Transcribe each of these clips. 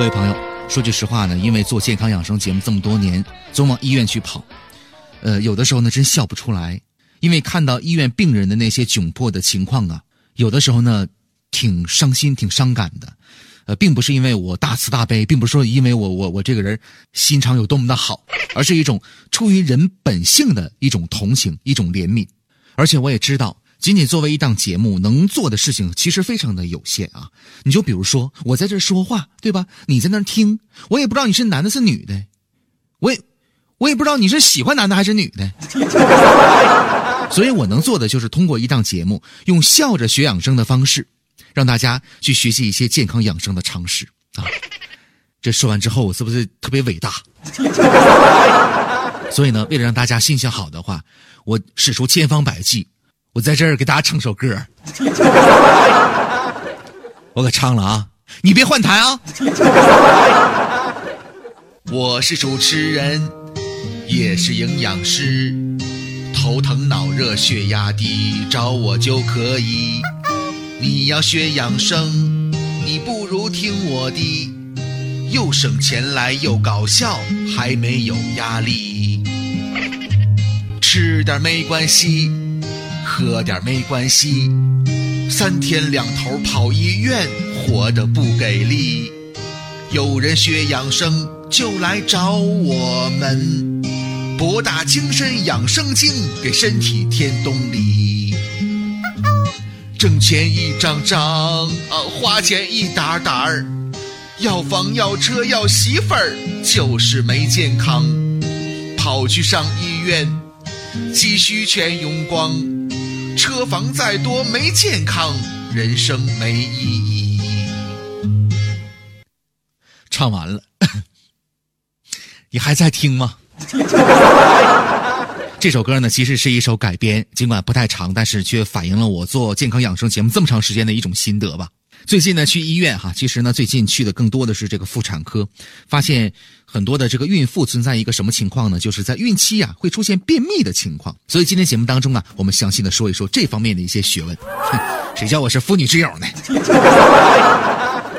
各位朋友，说句实话呢，因为做健康养生节目这么多年，总往医院去跑，呃，有的时候呢真笑不出来，因为看到医院病人的那些窘迫的情况啊，有的时候呢挺伤心、挺伤感的。呃，并不是因为我大慈大悲，并不是说因为我我我这个人心肠有多么的好，而是一种出于人本性的一种同情、一种怜悯。而且我也知道，仅仅作为一档节目，能做的事情其实非常的有限啊。你就比如说，我在这说话，对吧？你在那听，我也不知道你是男的是女的，我也我也不知道你是喜欢男的还是女的。所以我能做的就是通过一档节目，用笑着学养生的方式。让大家去学习一些健康养生的常识啊！这说完之后，我是不是特别伟大？所以呢，为了让大家心情好的话，我使出千方百计，我在这儿给大家唱首歌。我可唱了啊！你别换台啊！我是主持人，也是营养师，头疼脑热血压低，找我就可以。你要学养生，你不如听我的，又省钱来又搞笑，还没有压力。吃点没关系，喝点没关系，三天两头跑医院，活得不给力。有人学养生，就来找我们，博大精深养生经，给身体添动力。挣钱一张张，啊，花钱一沓沓儿，要房要车要媳妇儿，就是没健康，跑去上医院，积蓄全用光，车房再多没健康，人生没意义。唱完了，你还在听吗？这首歌呢，其实是一首改编，尽管不太长，但是却反映了我做健康养生节目这么长时间的一种心得吧。最近呢，去医院哈，其实呢，最近去的更多的是这个妇产科，发现很多的这个孕妇存在一个什么情况呢？就是在孕期呀会出现便秘的情况。所以今天节目当中啊，我们详细的说一说这方面的一些学问。谁叫我是妇女之友呢？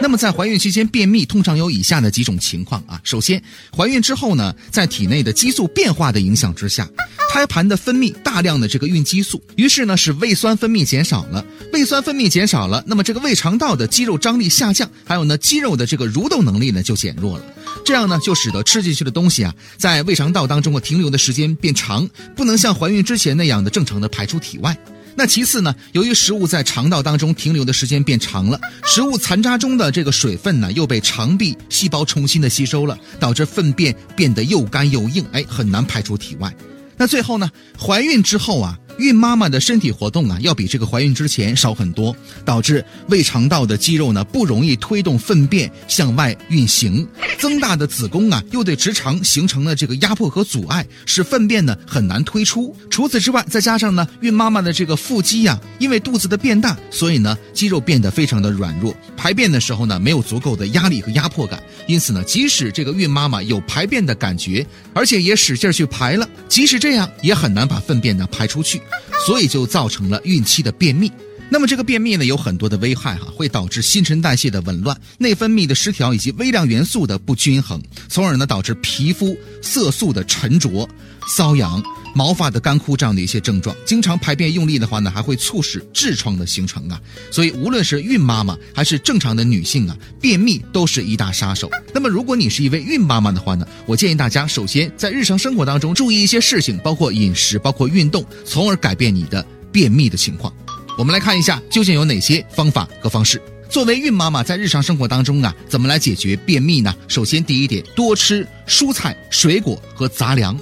那么在怀孕期间便秘，通常有以下的几种情况啊。首先，怀孕之后呢，在体内的激素变化的影响之下，胎盘的分泌大量的这个孕激素，于是呢，使胃酸分泌减少了。胃酸分泌减少了，那么这个胃肠道的肌肉张力下降，还有呢，肌肉的这个蠕动能力呢就减弱了。这样呢，就使得吃进去的东西啊，在胃肠道当中停留的时间变长，不能像怀孕之前那样的正常的排出体外。那其次呢，由于食物在肠道当中停留的时间变长了，食物残渣中的这个水分呢又被肠壁细胞重新的吸收了，导致粪便变得又干又硬，哎，很难排出体外。那最后呢，怀孕之后啊。孕妈妈的身体活动啊，要比这个怀孕之前少很多，导致胃肠道的肌肉呢不容易推动粪便向外运行，增大的子宫啊又对直肠形成了这个压迫和阻碍，使粪便呢很难推出。除此之外，再加上呢孕妈妈的这个腹肌呀，因为肚子的变大，所以呢肌肉变得非常的软弱，排便的时候呢没有足够的压力和压迫感，因此呢即使这个孕妈妈有排便的感觉，而且也使劲去排了，即使这样也很难把粪便呢排出去。所以就造成了孕期的便秘。那么这个便秘呢，有很多的危害哈，会导致新陈代谢的紊乱、内分泌的失调以及微量元素的不均衡，从而呢导致皮肤色素的沉着、瘙痒、毛发的干枯这样的一些症状。经常排便用力的话呢，还会促使痔疮的形成啊。所以无论是孕妈妈还是正常的女性啊，便秘都是一大杀手。那么如果你是一位孕妈妈的话呢，我建议大家首先在日常生活当中注意一些事情，包括饮食、包括运动，从而改变你的便秘的情况。我们来看一下究竟有哪些方法和方式。作为孕妈妈，在日常生活当中啊，怎么来解决便秘呢？首先，第一点，多吃蔬菜、水果和杂粮。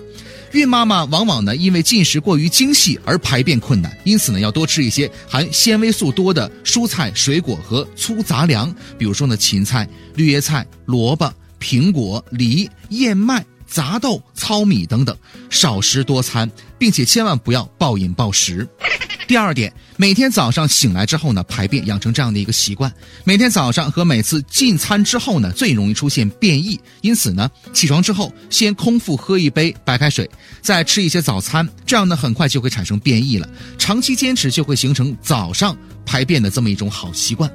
孕妈妈往往呢，因为进食过于精细而排便困难，因此呢，要多吃一些含纤维素多的蔬菜、水果和粗杂粮，比如说呢，芹菜、绿叶菜、萝卜、苹果、梨、燕麦、杂豆、糙米等等，少食多餐，并且千万不要暴饮暴食。第二点，每天早上醒来之后呢，排便养成这样的一个习惯。每天早上和每次进餐之后呢，最容易出现便意，因此呢，起床之后先空腹喝一杯白开水，再吃一些早餐，这样呢，很快就会产生便意了。长期坚持就会形成早上排便的这么一种好习惯。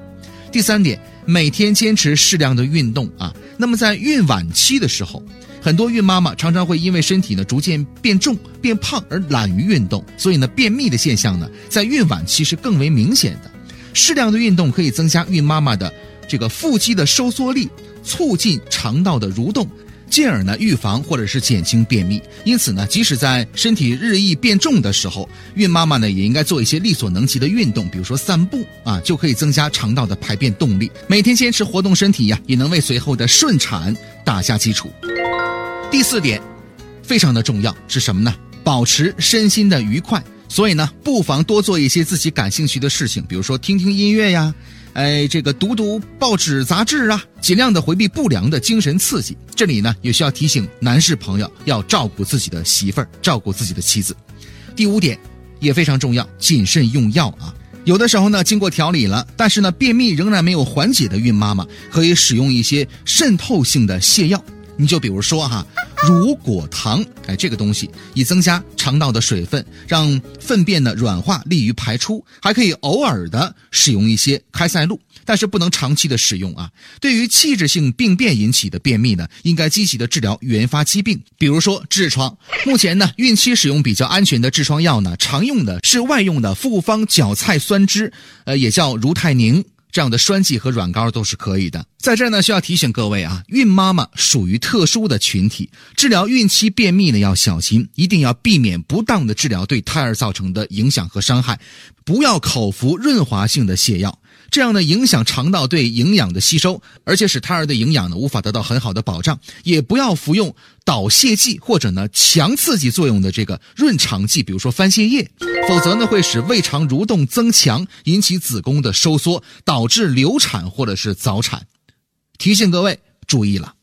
第三点，每天坚持适量的运动啊。那么在孕晚期的时候，很多孕妈妈常常会因为身体呢逐渐变重、变胖而懒于运动，所以呢便秘的现象呢在孕晚期是更为明显的。适量的运动可以增加孕妈妈的这个腹肌的收缩力，促进肠道的蠕动。进而呢，预防或者是减轻便秘。因此呢，即使在身体日益变重的时候，孕妈妈呢也应该做一些力所能及的运动，比如说散步啊，就可以增加肠道的排便动力。每天坚持活动身体呀，也能为随后的顺产打下基础。第四点，非常的重要是什么呢？保持身心的愉快。所以呢，不妨多做一些自己感兴趣的事情，比如说听听音乐呀。哎，这个读读报纸杂志啊，尽量的回避不良的精神刺激。这里呢，也需要提醒男士朋友要照顾自己的媳妇儿，照顾自己的妻子。第五点也非常重要，谨慎用药啊。有的时候呢，经过调理了，但是呢，便秘仍然没有缓解的孕妈妈，可以使用一些渗透性的泻药。你就比如说哈。乳果糖，哎，这个东西以增加肠道的水分，让粪便呢软化，利于排出。还可以偶尔的使用一些开塞露，但是不能长期的使用啊。对于器质性病变引起的便秘呢，应该积极的治疗原发疾病，比如说痔疮。目前呢，孕期使用比较安全的痔疮药呢，常用的是外用的复方角菜酸酯，呃，也叫如泰宁。这样的栓剂和软膏都是可以的。在这儿呢，需要提醒各位啊，孕妈妈属于特殊的群体，治疗孕期便秘呢要小心，一定要避免不当的治疗对胎儿造成的影响和伤害，不要口服润滑性的泻药。这样呢，影响肠道对营养的吸收，而且使胎儿的营养呢无法得到很好的保障。也不要服用导泻剂或者呢强刺激作用的这个润肠剂，比如说番泻叶，否则呢会使胃肠蠕动增强，引起子宫的收缩，导致流产或者是早产。提醒各位注意了。